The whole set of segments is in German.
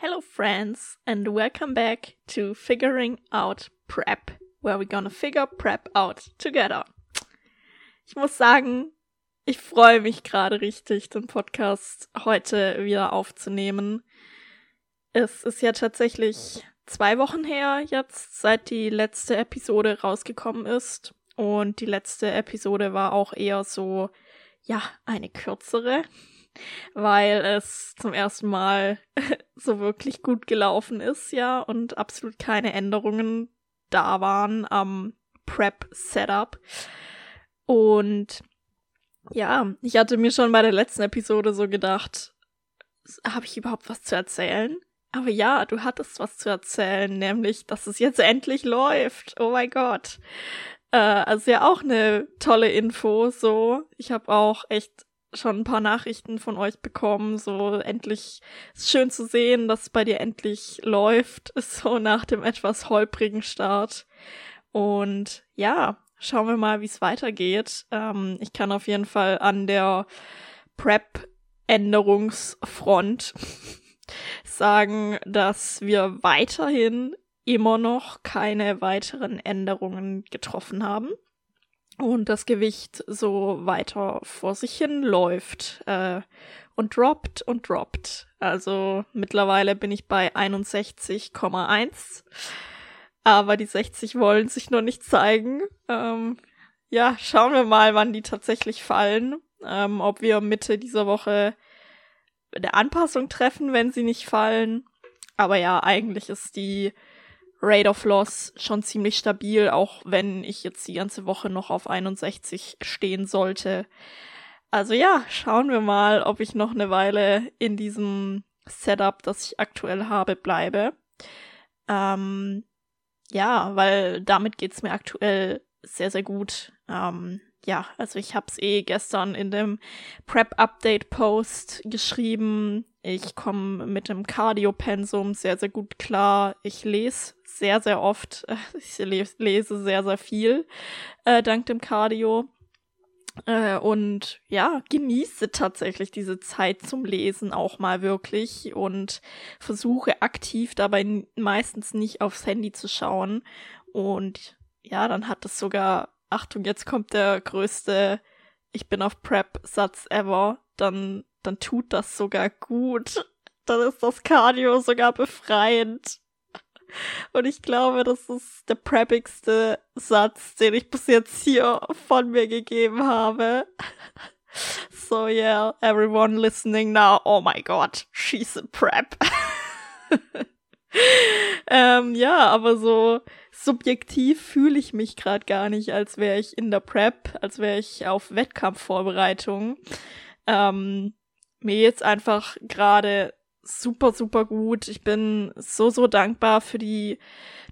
Hello, friends, and welcome back to Figuring Out Prep, where we're gonna figure Prep out together. Ich muss sagen, ich freue mich gerade richtig, den Podcast heute wieder aufzunehmen. Es ist ja tatsächlich zwei Wochen her jetzt, seit die letzte Episode rausgekommen ist. Und die letzte Episode war auch eher so, ja, eine kürzere weil es zum ersten Mal so wirklich gut gelaufen ist, ja, und absolut keine Änderungen da waren am Prep-Setup. Und ja, ich hatte mir schon bei der letzten Episode so gedacht, habe ich überhaupt was zu erzählen? Aber ja, du hattest was zu erzählen, nämlich, dass es jetzt endlich läuft. Oh mein Gott. Äh, also ja auch eine tolle Info, so. Ich habe auch echt schon ein paar Nachrichten von euch bekommen, so endlich ist schön zu sehen, dass es bei dir endlich läuft, so nach dem etwas holprigen Start. Und ja, schauen wir mal, wie es weitergeht. Ähm, ich kann auf jeden Fall an der Prep-Änderungsfront sagen, dass wir weiterhin immer noch keine weiteren Änderungen getroffen haben und das Gewicht so weiter vor sich hin läuft äh, und droppt und droppt. Also mittlerweile bin ich bei 61,1. Aber die 60 wollen sich noch nicht zeigen. Ähm, ja, schauen wir mal, wann die tatsächlich fallen. Ähm, ob wir Mitte dieser Woche eine Anpassung treffen, wenn sie nicht fallen. Aber ja, eigentlich ist die Rate of Loss schon ziemlich stabil, auch wenn ich jetzt die ganze Woche noch auf 61 stehen sollte. Also ja, schauen wir mal, ob ich noch eine Weile in diesem Setup, das ich aktuell habe, bleibe. Ähm, ja, weil damit geht's mir aktuell sehr, sehr gut. Ähm, ja, also ich hab's eh gestern in dem Prep-Update-Post geschrieben. Ich komme mit dem Cardio-Pensum sehr, sehr gut klar. Ich lese sehr, sehr oft. Ich lese sehr, sehr viel äh, dank dem Cardio. Äh, und ja, genieße tatsächlich diese Zeit zum Lesen auch mal wirklich und versuche aktiv dabei meistens nicht aufs Handy zu schauen. Und ja, dann hat es sogar, Achtung, jetzt kommt der größte Ich bin auf Prep-Satz ever. Dann, dann tut das sogar gut. Dann ist das Cardio sogar befreiend. Und ich glaube, das ist der preppigste Satz, den ich bis jetzt hier von mir gegeben habe. So yeah, everyone listening now, oh my god, she's a prep. ähm, ja, aber so subjektiv fühle ich mich gerade gar nicht, als wäre ich in der Prep, als wäre ich auf Wettkampfvorbereitung. Ähm, mir jetzt einfach gerade super, super gut. Ich bin so, so dankbar für die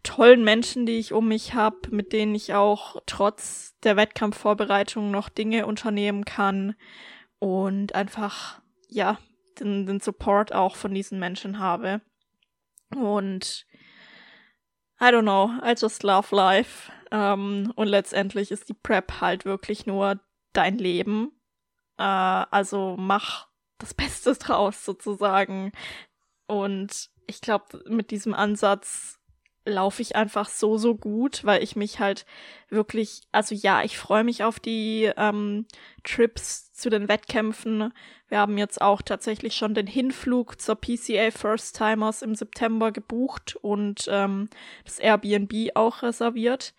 tollen Menschen, die ich um mich habe, mit denen ich auch trotz der Wettkampfvorbereitung noch Dinge unternehmen kann und einfach, ja, den, den Support auch von diesen Menschen habe. Und I don't know, I just love life. Um, und letztendlich ist die Prep halt wirklich nur dein Leben. Uh, also mach das Beste draus sozusagen. Und ich glaube, mit diesem Ansatz laufe ich einfach so, so gut, weil ich mich halt wirklich, also ja, ich freue mich auf die ähm, Trips zu den Wettkämpfen. Wir haben jetzt auch tatsächlich schon den Hinflug zur PCA First Timers im September gebucht und ähm, das Airbnb auch reserviert.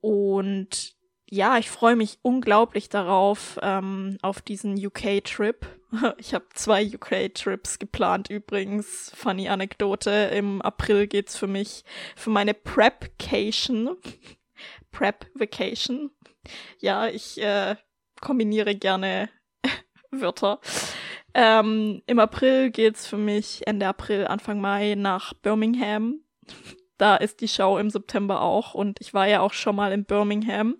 Und ja, ich freue mich unglaublich darauf, ähm, auf diesen UK-Trip. Ich habe zwei UK-Trips geplant übrigens. Funny Anekdote. Im April geht's für mich für meine Prep-Cation. Prep-Vacation. Ja, ich äh, kombiniere gerne Wörter. Ähm, Im April geht's für mich Ende April, Anfang Mai nach Birmingham. Da ist die Show im September auch und ich war ja auch schon mal in Birmingham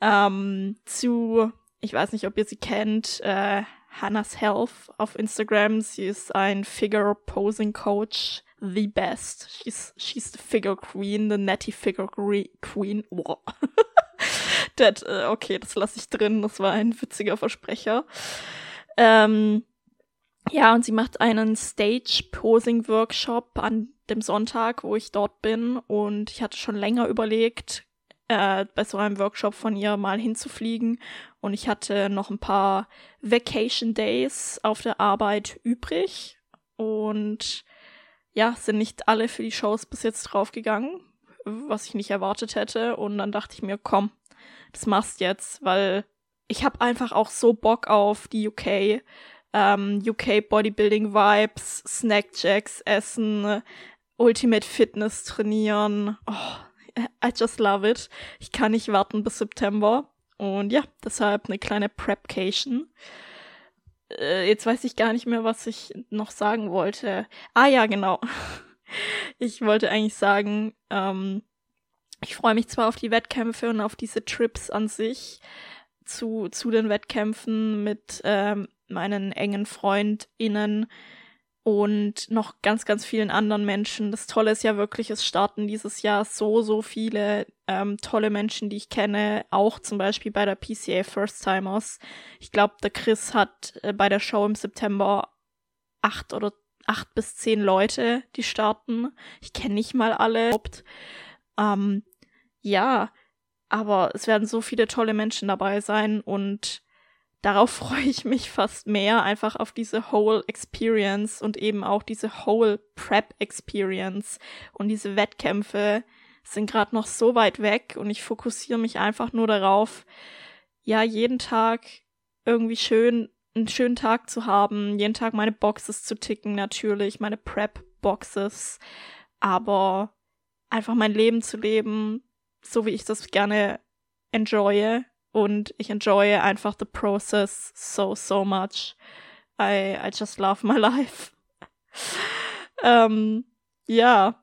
ähm, zu, ich weiß nicht, ob ihr sie kennt, äh, Hannah's Health auf Instagram. Sie ist ein Figure Posing Coach, the best. She's she's the figure queen, the natty figure queen. Wow. that, äh, okay, das lasse ich drin. Das war ein witziger Versprecher. Ähm, ja, und sie macht einen Stage-Posing-Workshop an dem Sonntag, wo ich dort bin. Und ich hatte schon länger überlegt, äh, bei so einem Workshop von ihr mal hinzufliegen. Und ich hatte noch ein paar Vacation Days auf der Arbeit übrig. Und ja, sind nicht alle für die Shows bis jetzt draufgegangen, was ich nicht erwartet hätte. Und dann dachte ich mir, komm, das machst jetzt, weil ich habe einfach auch so Bock auf die UK ähm, UK Bodybuilding Vibes, Snackjacks essen, Ultimate Fitness trainieren. Oh, I just love it. Ich kann nicht warten bis September. Und ja, deshalb eine kleine Prepcation. Äh, jetzt weiß ich gar nicht mehr, was ich noch sagen wollte. Ah ja, genau. Ich wollte eigentlich sagen, ähm, ich freue mich zwar auf die Wettkämpfe und auf diese Trips an sich zu, zu den Wettkämpfen mit ähm, meinen engen FreundInnen und noch ganz, ganz vielen anderen Menschen. Das Tolle ist ja wirklich, es starten dieses Jahr so, so viele ähm, tolle Menschen, die ich kenne, auch zum Beispiel bei der PCA First Timers. Ich glaube, der Chris hat äh, bei der Show im September acht oder acht bis zehn Leute, die starten. Ich kenne nicht mal alle. Ähm, ja, aber es werden so viele tolle Menschen dabei sein und darauf freue ich mich fast mehr, einfach auf diese Whole Experience und eben auch diese Whole Prep Experience. Und diese Wettkämpfe sind gerade noch so weit weg und ich fokussiere mich einfach nur darauf, ja, jeden Tag irgendwie schön, einen schönen Tag zu haben, jeden Tag meine Boxes zu ticken, natürlich, meine Prep-Boxes, aber einfach mein Leben zu leben, so wie ich das gerne enjoye und ich enjoye einfach the process so, so much. I, I just love my life. ähm, ja.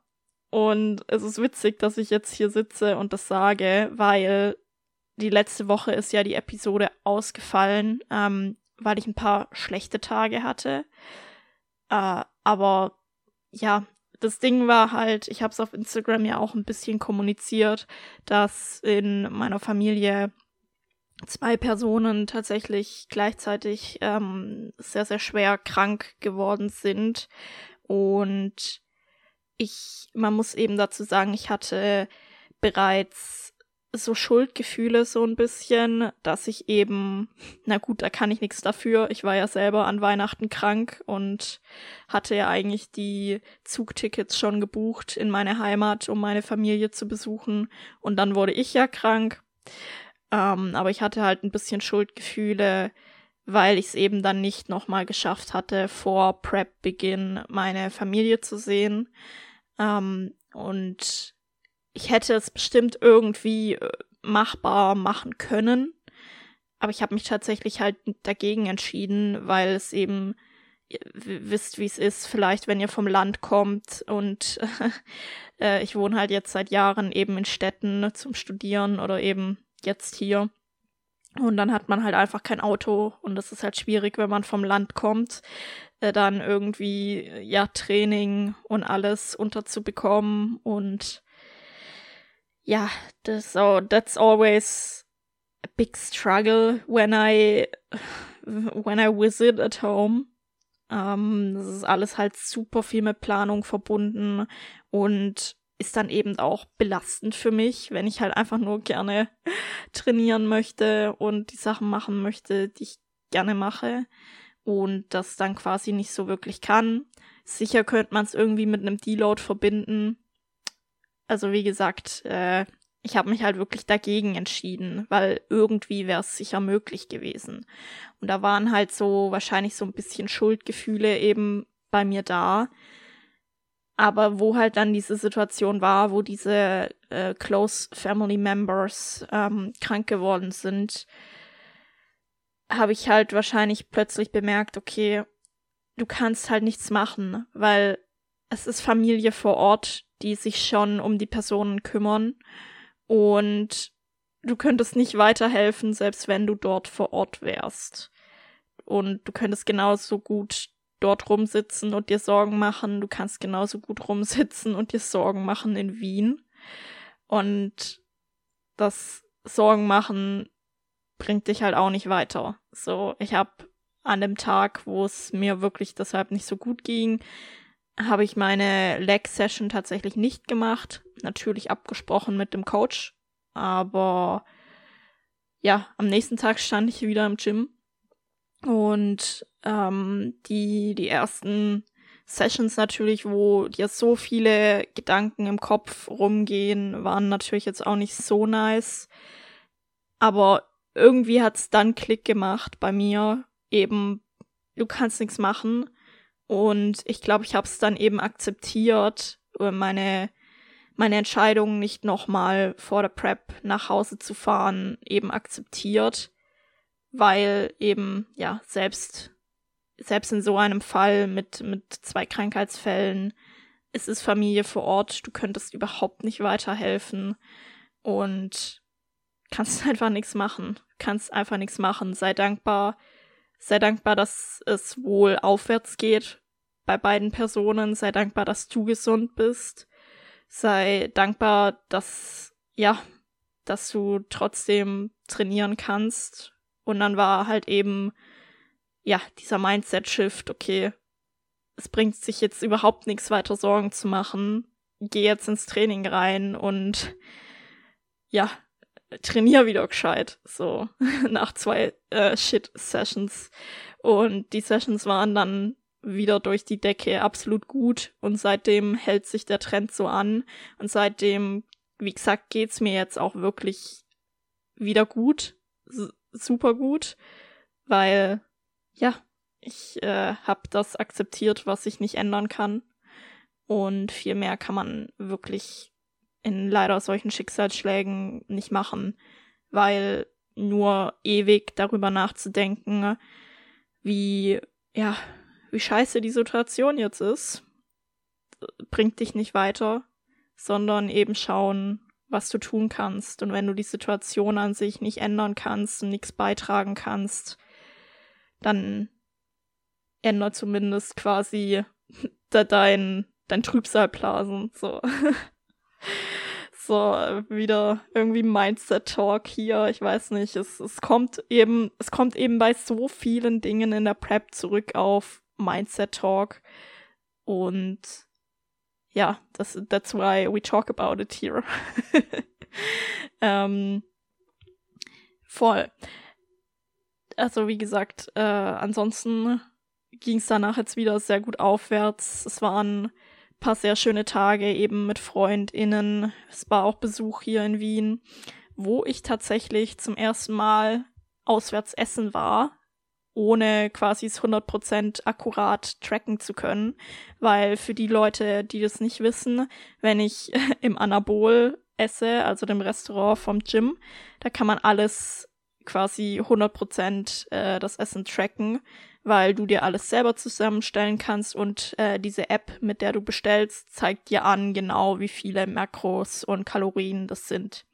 Und es ist witzig, dass ich jetzt hier sitze und das sage, weil die letzte Woche ist ja die Episode ausgefallen, ähm, weil ich ein paar schlechte Tage hatte. Äh, aber ja, das Ding war halt, ich habe es auf Instagram ja auch ein bisschen kommuniziert, dass in meiner Familie zwei Personen tatsächlich gleichzeitig ähm, sehr, sehr schwer krank geworden sind. Und ich, man muss eben dazu sagen, ich hatte bereits so Schuldgefühle so ein bisschen, dass ich eben, na gut, da kann ich nichts dafür. Ich war ja selber an Weihnachten krank und hatte ja eigentlich die Zugtickets schon gebucht in meine Heimat, um meine Familie zu besuchen. Und dann wurde ich ja krank. Ähm, aber ich hatte halt ein bisschen Schuldgefühle, weil ich es eben dann nicht nochmal geschafft hatte, vor Prep-Beginn meine Familie zu sehen. Ähm, und ich hätte es bestimmt irgendwie äh, machbar machen können. Aber ich habe mich tatsächlich halt dagegen entschieden, weil es eben, ihr wisst, wie es ist, vielleicht, wenn ihr vom Land kommt und äh, ich wohne halt jetzt seit Jahren eben in Städten zum Studieren oder eben jetzt hier. Und dann hat man halt einfach kein Auto und das ist halt schwierig, wenn man vom Land kommt, äh, dann irgendwie, ja, Training und alles unterzubekommen und ja, das, oh, that's always a big struggle when I, when I visit at home. Ähm, das ist alles halt super viel mit Planung verbunden und ist dann eben auch belastend für mich, wenn ich halt einfach nur gerne trainieren möchte und die Sachen machen möchte, die ich gerne mache und das dann quasi nicht so wirklich kann. Sicher könnte man es irgendwie mit einem Deload verbinden. Also wie gesagt, äh, ich habe mich halt wirklich dagegen entschieden, weil irgendwie wäre es sicher möglich gewesen. Und da waren halt so wahrscheinlich so ein bisschen Schuldgefühle eben bei mir da, aber wo halt dann diese Situation war, wo diese äh, Close Family Members ähm, krank geworden sind, habe ich halt wahrscheinlich plötzlich bemerkt, okay, du kannst halt nichts machen, weil es ist Familie vor Ort, die sich schon um die Personen kümmern und du könntest nicht weiterhelfen, selbst wenn du dort vor Ort wärst. Und du könntest genauso gut dort rumsitzen und dir Sorgen machen. Du kannst genauso gut rumsitzen und dir Sorgen machen in Wien. Und das Sorgen machen bringt dich halt auch nicht weiter. So, ich habe an dem Tag, wo es mir wirklich deshalb nicht so gut ging, habe ich meine Leg-Session tatsächlich nicht gemacht. Natürlich abgesprochen mit dem Coach. Aber ja, am nächsten Tag stand ich wieder im Gym. Und ähm, die, die ersten Sessions natürlich, wo dir so viele Gedanken im Kopf rumgehen, waren natürlich jetzt auch nicht so nice. Aber irgendwie hat's dann Klick gemacht bei mir. Eben, du kannst nichts machen. Und ich glaube, ich habe es dann eben akzeptiert, äh, meine meine Entscheidung nicht nochmal vor der Prep nach Hause zu fahren, eben akzeptiert, weil eben ja selbst selbst in so einem Fall mit mit zwei Krankheitsfällen ist es Familie vor Ort, du könntest überhaupt nicht weiterhelfen und kannst einfach nichts machen, kannst einfach nichts machen, sei dankbar, sei dankbar, dass es wohl aufwärts geht bei beiden Personen. Sei dankbar, dass du gesund bist. Sei dankbar, dass, ja, dass du trotzdem trainieren kannst. Und dann war halt eben, ja, dieser Mindset-Shift, okay, es bringt sich jetzt überhaupt nichts weiter Sorgen zu machen. Geh jetzt ins Training rein und ja, trainier wieder gescheit. So, nach zwei äh, Shit-Sessions. Und die Sessions waren dann wieder durch die Decke absolut gut und seitdem hält sich der Trend so an und seitdem, wie gesagt, geht's mir jetzt auch wirklich wieder gut, super gut, weil ja, ich äh, habe das akzeptiert, was ich nicht ändern kann. Und viel mehr kann man wirklich in leider solchen Schicksalsschlägen nicht machen, weil nur ewig darüber nachzudenken, wie ja, wie scheiße die Situation jetzt ist, bringt dich nicht weiter, sondern eben schauen, was du tun kannst. Und wenn du die Situation an sich nicht ändern kannst und nichts beitragen kannst, dann ändert zumindest quasi dein, dein Trübsalblasen. So. so, wieder irgendwie Mindset-Talk hier. Ich weiß nicht. Es, es kommt eben, es kommt eben bei so vielen Dingen in der Prep zurück auf Mindset Talk. Und ja, das, that's why we talk about it here. ähm, voll. Also wie gesagt, äh, ansonsten ging es danach jetzt wieder sehr gut aufwärts. Es waren paar sehr schöne Tage eben mit FreundInnen. Es war auch Besuch hier in Wien, wo ich tatsächlich zum ersten Mal auswärts essen war ohne quasi es 100% akkurat tracken zu können. Weil für die Leute, die das nicht wissen, wenn ich im Anabol esse, also dem Restaurant vom Gym, da kann man alles quasi 100% äh, das Essen tracken, weil du dir alles selber zusammenstellen kannst und äh, diese App, mit der du bestellst, zeigt dir an genau, wie viele Makros und Kalorien das sind.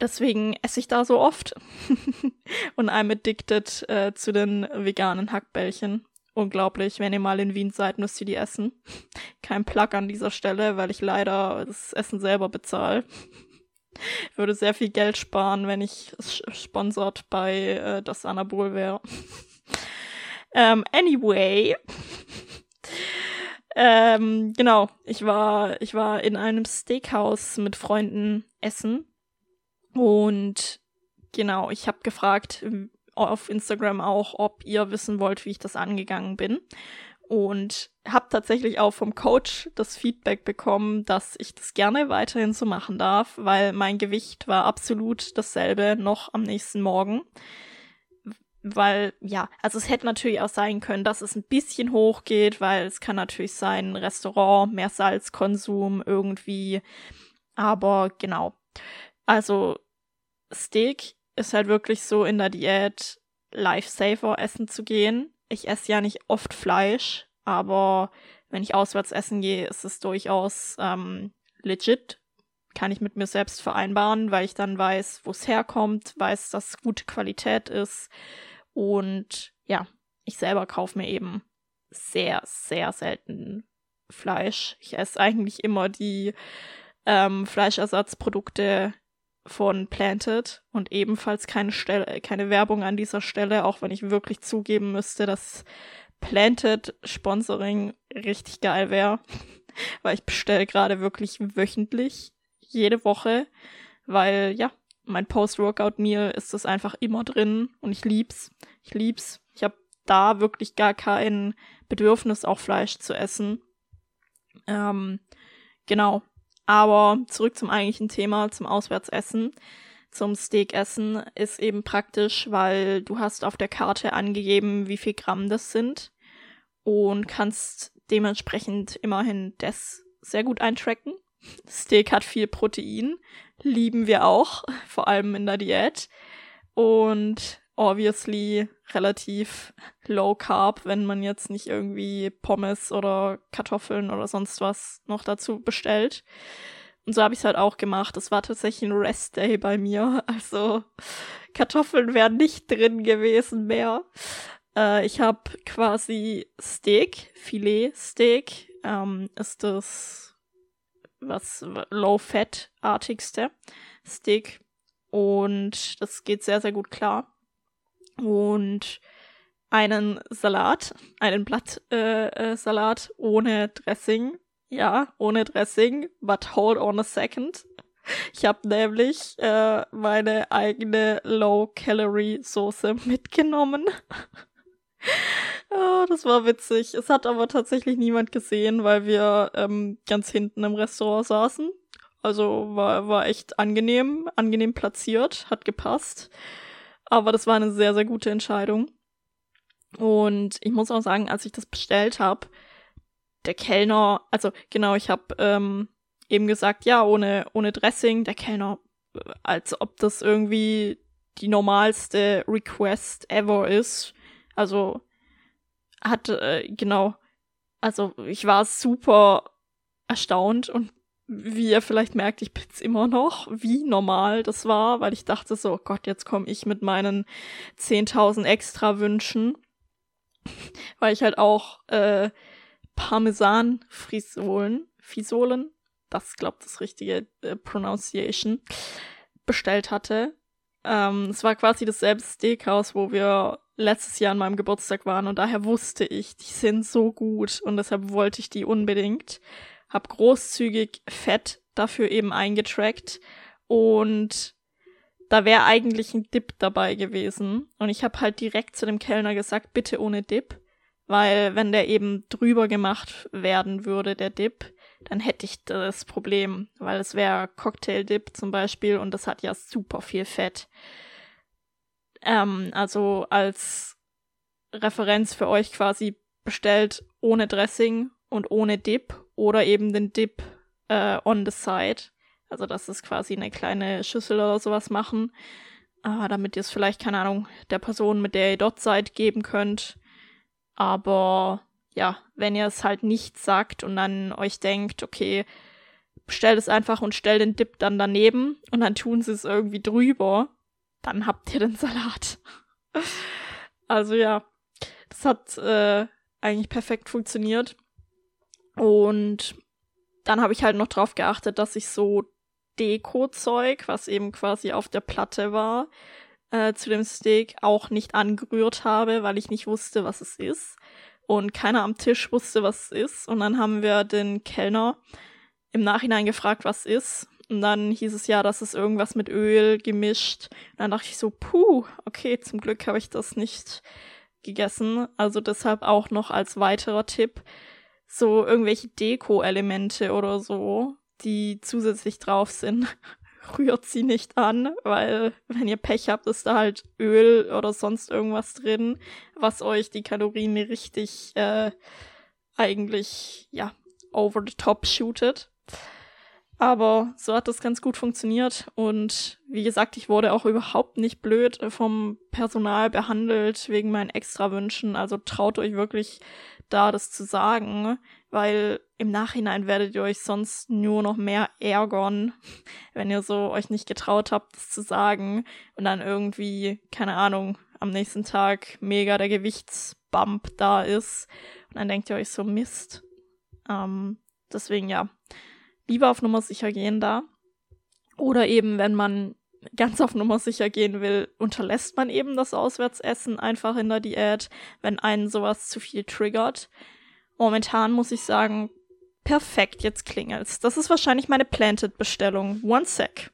Deswegen esse ich da so oft. und I'm addicted äh, zu den veganen Hackbällchen. Unglaublich. Wenn ihr mal in Wien seid, müsst ihr die essen. Kein Plug an dieser Stelle, weil ich leider das Essen selber bezahle. Ich würde sehr viel Geld sparen, wenn ich sponsort bei äh, das Anabol wäre. ähm, anyway. ähm, genau, ich war, ich war in einem Steakhouse mit Freunden essen und genau, ich habe gefragt auf Instagram auch, ob ihr wissen wollt, wie ich das angegangen bin. Und habe tatsächlich auch vom Coach das Feedback bekommen, dass ich das gerne weiterhin so machen darf, weil mein Gewicht war absolut dasselbe noch am nächsten Morgen. Weil, ja, also es hätte natürlich auch sein können, dass es ein bisschen hochgeht, weil es kann natürlich sein, Restaurant, mehr Salzkonsum irgendwie. Aber genau. Also Steak ist halt wirklich so in der Diät Lifesaver essen zu gehen. Ich esse ja nicht oft Fleisch, aber wenn ich auswärts essen gehe, ist es durchaus ähm, legit. Kann ich mit mir selbst vereinbaren, weil ich dann weiß, wo es herkommt, weiß, dass gute Qualität ist. Und ja, ich selber kaufe mir eben sehr, sehr selten Fleisch. Ich esse eigentlich immer die ähm, Fleischersatzprodukte von Planted und ebenfalls keine Stelle, keine Werbung an dieser Stelle, auch wenn ich wirklich zugeben müsste, dass Planted Sponsoring richtig geil wäre, weil ich bestelle gerade wirklich wöchentlich, jede Woche, weil ja, mein Post-Workout-Meal ist das einfach immer drin und ich lieb's. Ich lieb's. Ich habe da wirklich gar kein Bedürfnis, auch Fleisch zu essen. Ähm, genau. Aber zurück zum eigentlichen Thema, zum Auswärtsessen. Zum Steakessen ist eben praktisch, weil du hast auf der Karte angegeben, wie viel Gramm das sind und kannst dementsprechend immerhin das sehr gut eintracken. Steak hat viel Protein, lieben wir auch, vor allem in der Diät. Und obviously relativ low carb, wenn man jetzt nicht irgendwie Pommes oder Kartoffeln oder sonst was noch dazu bestellt. Und so habe ich es halt auch gemacht. Das war tatsächlich ein Rest Day bei mir. Also Kartoffeln wären nicht drin gewesen mehr. Äh, ich habe quasi Steak, Filet Steak, ähm, ist das was Low-Fat-artigste Steak. Und das geht sehr, sehr gut klar und einen Salat, einen Blattsalat äh, äh, ohne Dressing. Ja, ohne Dressing, but hold on a second. Ich habe nämlich äh, meine eigene Low-Calorie-Soße mitgenommen. oh, das war witzig. Es hat aber tatsächlich niemand gesehen, weil wir ähm, ganz hinten im Restaurant saßen. Also war, war echt angenehm, angenehm platziert, hat gepasst. Aber das war eine sehr, sehr gute Entscheidung. Und ich muss auch sagen, als ich das bestellt habe, der Kellner, also genau, ich habe ähm, eben gesagt, ja, ohne, ohne Dressing, der Kellner, äh, als ob das irgendwie die normalste Request ever ist. Also hat, äh, genau, also ich war super erstaunt und wie ihr vielleicht merkt, ich bin's immer noch, wie normal das war, weil ich dachte so, oh Gott, jetzt komme ich mit meinen 10.000 extra Wünschen, weil ich halt auch äh, Parmesan-Frisolen, Fisolen, das glaubt das richtige äh, Pronunciation, bestellt hatte. Ähm, es war quasi dasselbe Steakhouse, wo wir letztes Jahr an meinem Geburtstag waren und daher wusste ich, die sind so gut und deshalb wollte ich die unbedingt habe großzügig Fett dafür eben eingetrackt und da wäre eigentlich ein Dip dabei gewesen. Und ich habe halt direkt zu dem Kellner gesagt, bitte ohne Dip, weil wenn der eben drüber gemacht werden würde, der Dip, dann hätte ich das Problem, weil es wäre Cocktail-Dip zum Beispiel und das hat ja super viel Fett. Ähm, also als Referenz für euch quasi bestellt ohne Dressing und ohne Dip oder eben den Dip äh, on the side. Also dass es quasi eine kleine Schüssel oder sowas machen, äh, damit ihr es vielleicht, keine Ahnung, der Person, mit der ihr dort seid, geben könnt. Aber ja, wenn ihr es halt nicht sagt und dann euch denkt, okay, bestellt es einfach und stellt den Dip dann daneben und dann tun sie es irgendwie drüber, dann habt ihr den Salat. also ja, das hat äh, eigentlich perfekt funktioniert. Und dann habe ich halt noch drauf geachtet, dass ich so Deko-Zeug, was eben quasi auf der Platte war, äh, zu dem Steak auch nicht angerührt habe, weil ich nicht wusste, was es ist. Und keiner am Tisch wusste, was es ist. Und dann haben wir den Kellner im Nachhinein gefragt, was ist. Und dann hieß es ja, dass es irgendwas mit Öl gemischt. Und dann dachte ich so, puh, okay, zum Glück habe ich das nicht gegessen. Also deshalb auch noch als weiterer Tipp so irgendwelche Deko-Elemente oder so, die zusätzlich drauf sind, rührt sie nicht an, weil wenn ihr Pech habt, ist da halt Öl oder sonst irgendwas drin, was euch die Kalorien richtig äh, eigentlich ja over the top shootet. Aber so hat das ganz gut funktioniert und wie gesagt, ich wurde auch überhaupt nicht blöd vom Personal behandelt wegen meinen Extrawünschen. Also traut euch wirklich da, das zu sagen, weil im Nachhinein werdet ihr euch sonst nur noch mehr ärgern, wenn ihr so euch nicht getraut habt, das zu sagen und dann irgendwie, keine Ahnung, am nächsten Tag mega der Gewichtsbump da ist und dann denkt ihr euch so Mist. Ähm, deswegen ja, lieber auf Nummer sicher gehen da. Oder eben, wenn man ganz auf Nummer sicher gehen will, unterlässt man eben das Auswärtsessen einfach in der Diät, wenn einen sowas zu viel triggert. Momentan muss ich sagen, perfekt, jetzt klingelt's. Das ist wahrscheinlich meine Planted-Bestellung. One sec.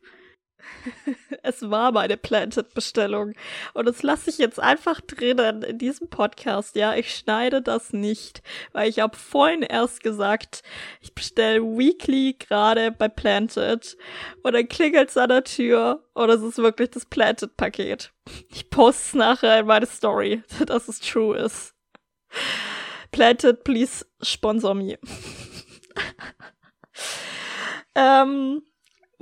es war meine Planted-Bestellung. Und das lasse ich jetzt einfach drinnen in diesem Podcast. Ja, ich schneide das nicht, weil ich habe vorhin erst gesagt, ich bestelle Weekly gerade bei Planted. Und dann klingelt's an der Tür und es ist wirklich das Planted-Paket. Ich poste nachher in meine Story, dass es true ist. Planted, please sponsor me. ähm,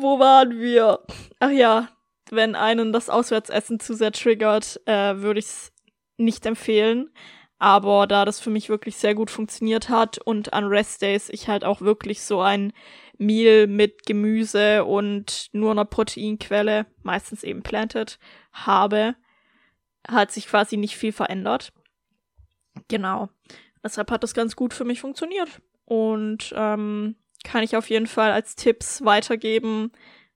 wo waren wir? Ach ja, wenn einen das Auswärtsessen zu sehr triggert, äh, würde ich es nicht empfehlen. Aber da das für mich wirklich sehr gut funktioniert hat und an Restdays ich halt auch wirklich so ein Meal mit Gemüse und nur einer Proteinquelle, meistens eben planted, habe, hat sich quasi nicht viel verändert. Genau. Deshalb hat das ganz gut für mich funktioniert. Und ähm, kann ich auf jeden Fall als Tipps weitergeben.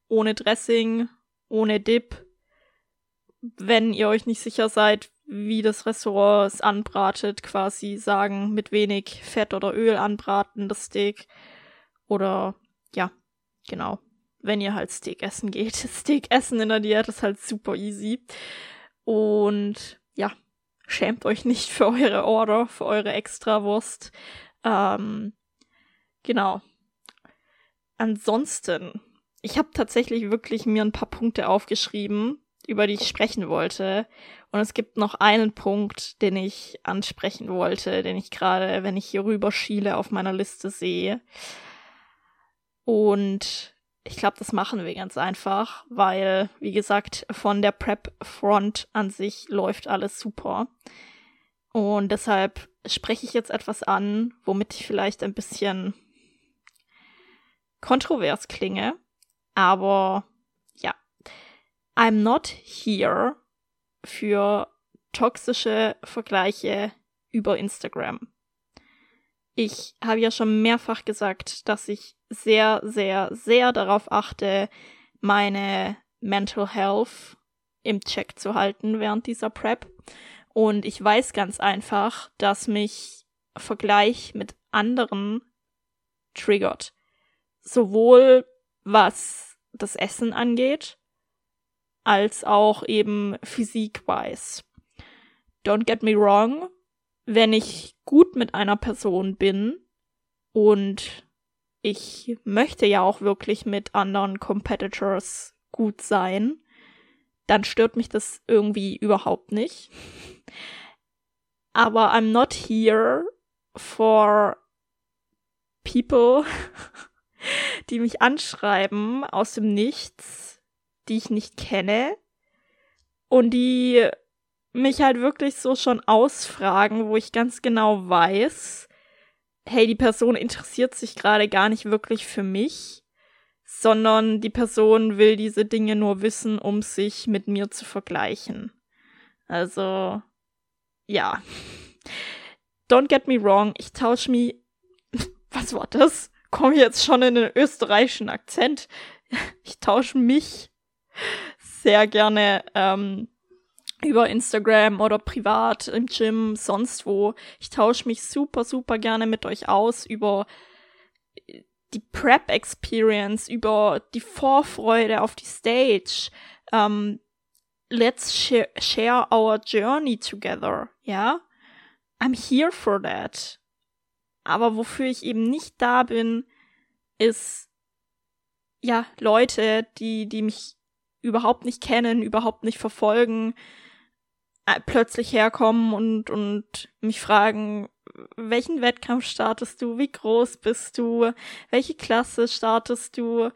Ohne Dressing, ohne Dip. Wenn ihr euch nicht sicher seid, wie das Restaurant es anbratet, quasi sagen, mit wenig Fett oder Öl anbraten, das Steak. Oder ja, genau. Wenn ihr halt Steak essen geht. Steak essen in der Diät ist halt super easy. Und ja, schämt euch nicht für eure Order, für eure Extrawurst. Ähm, genau. Ansonsten, ich habe tatsächlich wirklich mir ein paar Punkte aufgeschrieben, über die ich sprechen wollte. Und es gibt noch einen Punkt, den ich ansprechen wollte, den ich gerade, wenn ich hier rüber schiele, auf meiner Liste sehe. Und ich glaube, das machen wir ganz einfach, weil, wie gesagt, von der Prep-Front an sich läuft alles super. Und deshalb spreche ich jetzt etwas an, womit ich vielleicht ein bisschen kontrovers klinge, aber ja. I'm not here für toxische Vergleiche über Instagram. Ich habe ja schon mehrfach gesagt, dass ich sehr, sehr, sehr darauf achte, meine Mental Health im Check zu halten während dieser Prep. Und ich weiß ganz einfach, dass mich Vergleich mit anderen triggert sowohl was das Essen angeht, als auch eben physik-wise. Don't get me wrong, wenn ich gut mit einer Person bin und ich möchte ja auch wirklich mit anderen Competitors gut sein, dann stört mich das irgendwie überhaupt nicht. Aber I'm not here for people die mich anschreiben aus dem Nichts, die ich nicht kenne und die mich halt wirklich so schon ausfragen, wo ich ganz genau weiß, hey, die Person interessiert sich gerade gar nicht wirklich für mich, sondern die Person will diese Dinge nur wissen, um sich mit mir zu vergleichen. Also, ja. Don't get me wrong, ich tausche mich. Was war das? Komme jetzt schon in den österreichischen Akzent. Ich tausche mich sehr gerne ähm, über Instagram oder privat im Gym, sonst wo. Ich tausche mich super, super gerne mit euch aus über die Prep Experience, über die Vorfreude auf die Stage. Ähm, let's share, share our journey together, ja? I'm here for that. Aber wofür ich eben nicht da bin, ist ja Leute, die, die mich überhaupt nicht kennen, überhaupt nicht verfolgen, äh, plötzlich herkommen und, und mich fragen, welchen Wettkampf startest du, wie groß bist du, welche Klasse startest du?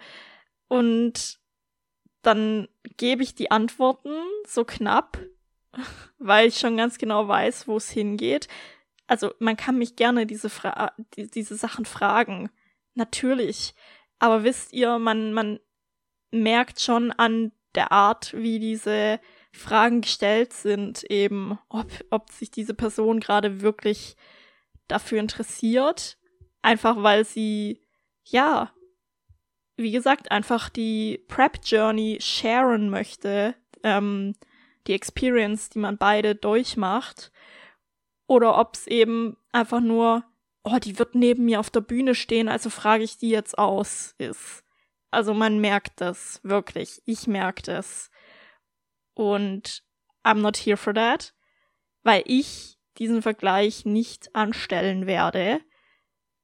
Und dann gebe ich die Antworten so knapp, weil ich schon ganz genau weiß, wo es hingeht also man kann mich gerne diese, Fra die, diese Sachen fragen. Natürlich. Aber wisst ihr, man, man merkt schon an der Art, wie diese Fragen gestellt sind, eben, ob, ob sich diese Person gerade wirklich dafür interessiert. Einfach weil sie, ja, wie gesagt, einfach die Prep Journey sharen möchte, ähm, die Experience, die man beide durchmacht, oder ob es eben einfach nur, oh, die wird neben mir auf der Bühne stehen, also frage ich die jetzt aus, ist. Also man merkt das wirklich. Ich merke das. Und I'm not here for that, weil ich diesen Vergleich nicht anstellen werde.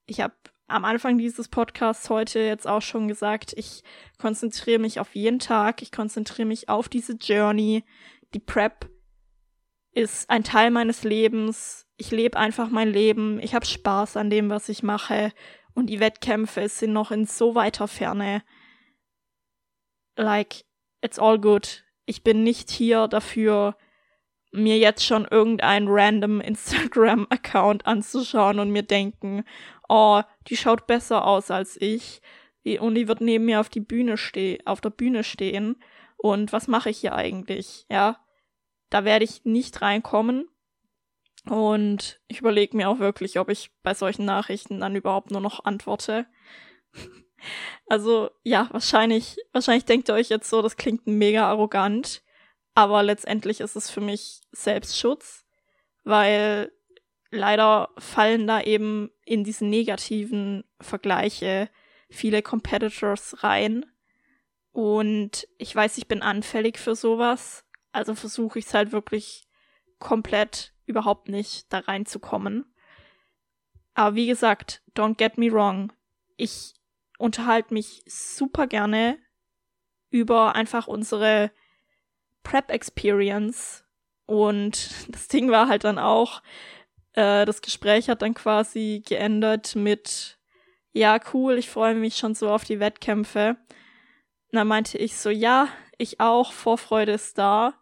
Ich habe am Anfang dieses Podcasts heute jetzt auch schon gesagt, ich konzentriere mich auf jeden Tag, ich konzentriere mich auf diese Journey. Die Prep ist ein Teil meines Lebens. Ich lebe einfach mein Leben. Ich habe Spaß an dem, was ich mache. Und die Wettkämpfe sind noch in so weiter Ferne. Like, it's all good. Ich bin nicht hier dafür, mir jetzt schon irgendeinen random Instagram-Account anzuschauen und mir denken, oh, die schaut besser aus als ich. Und die wird neben mir auf die Bühne stehen, auf der Bühne stehen. Und was mache ich hier eigentlich? Ja, da werde ich nicht reinkommen. Und ich überlege mir auch wirklich, ob ich bei solchen Nachrichten dann überhaupt nur noch antworte. also, ja, wahrscheinlich, wahrscheinlich denkt ihr euch jetzt so, das klingt mega arrogant. Aber letztendlich ist es für mich Selbstschutz, weil leider fallen da eben in diesen negativen Vergleiche viele Competitors rein. Und ich weiß, ich bin anfällig für sowas. Also versuche ich es halt wirklich komplett überhaupt nicht da reinzukommen. Aber wie gesagt, don't get me wrong. Ich unterhalte mich super gerne über einfach unsere Prep Experience. Und das Ding war halt dann auch, äh, das Gespräch hat dann quasi geendet mit, ja, cool, ich freue mich schon so auf die Wettkämpfe. Und dann meinte ich so, ja, ich auch, Vorfreude ist da.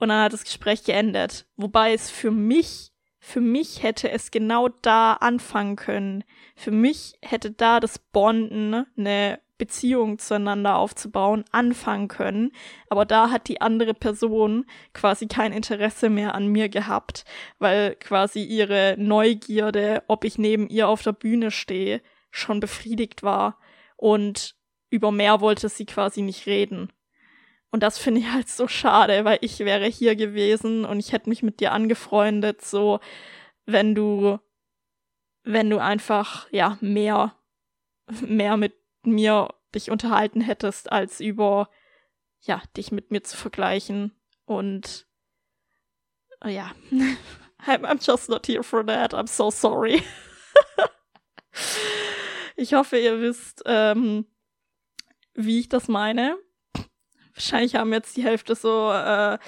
Und dann hat das Gespräch geendet. Wobei es für mich, für mich hätte es genau da anfangen können. Für mich hätte da das Bonden eine Beziehung zueinander aufzubauen, anfangen können. Aber da hat die andere Person quasi kein Interesse mehr an mir gehabt, weil quasi ihre Neugierde, ob ich neben ihr auf der Bühne stehe, schon befriedigt war. Und über mehr wollte sie quasi nicht reden. Und das finde ich halt so schade, weil ich wäre hier gewesen und ich hätte mich mit dir angefreundet, so wenn du, wenn du einfach, ja, mehr, mehr mit mir dich unterhalten hättest, als über, ja, dich mit mir zu vergleichen. Und ja, I'm just not here for that. I'm so sorry. ich hoffe, ihr wisst, ähm, wie ich das meine. Wahrscheinlich haben jetzt die Hälfte so äh,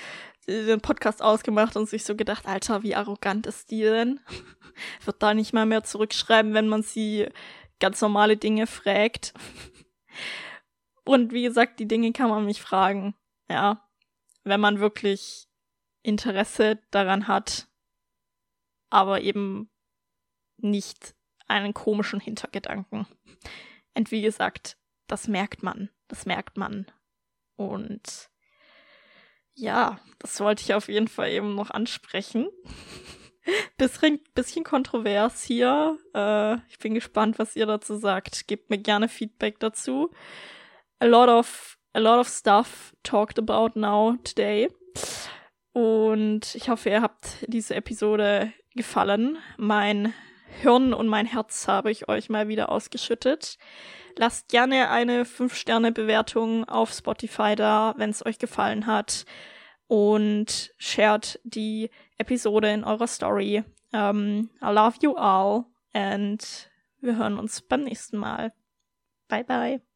den Podcast ausgemacht und sich so gedacht, Alter, wie arrogant ist die denn? Wird da nicht mal mehr zurückschreiben, wenn man sie ganz normale Dinge fragt. Und wie gesagt, die Dinge kann man mich fragen. Ja. Wenn man wirklich Interesse daran hat, aber eben nicht einen komischen Hintergedanken. Und wie gesagt, das merkt man. Das merkt man. Und ja, das wollte ich auf jeden Fall eben noch ansprechen. bisschen, bisschen kontrovers hier. Äh, ich bin gespannt, was ihr dazu sagt. Gebt mir gerne Feedback dazu. A lot of, a lot of stuff talked about now today. Und ich hoffe, ihr habt diese Episode gefallen. Mein Hirn und mein Herz habe ich euch mal wieder ausgeschüttet. Lasst gerne eine 5-Sterne-Bewertung auf Spotify da, wenn es euch gefallen hat und shared die Episode in eurer Story. Um, ähm, I love you all and wir hören uns beim nächsten Mal. Bye bye.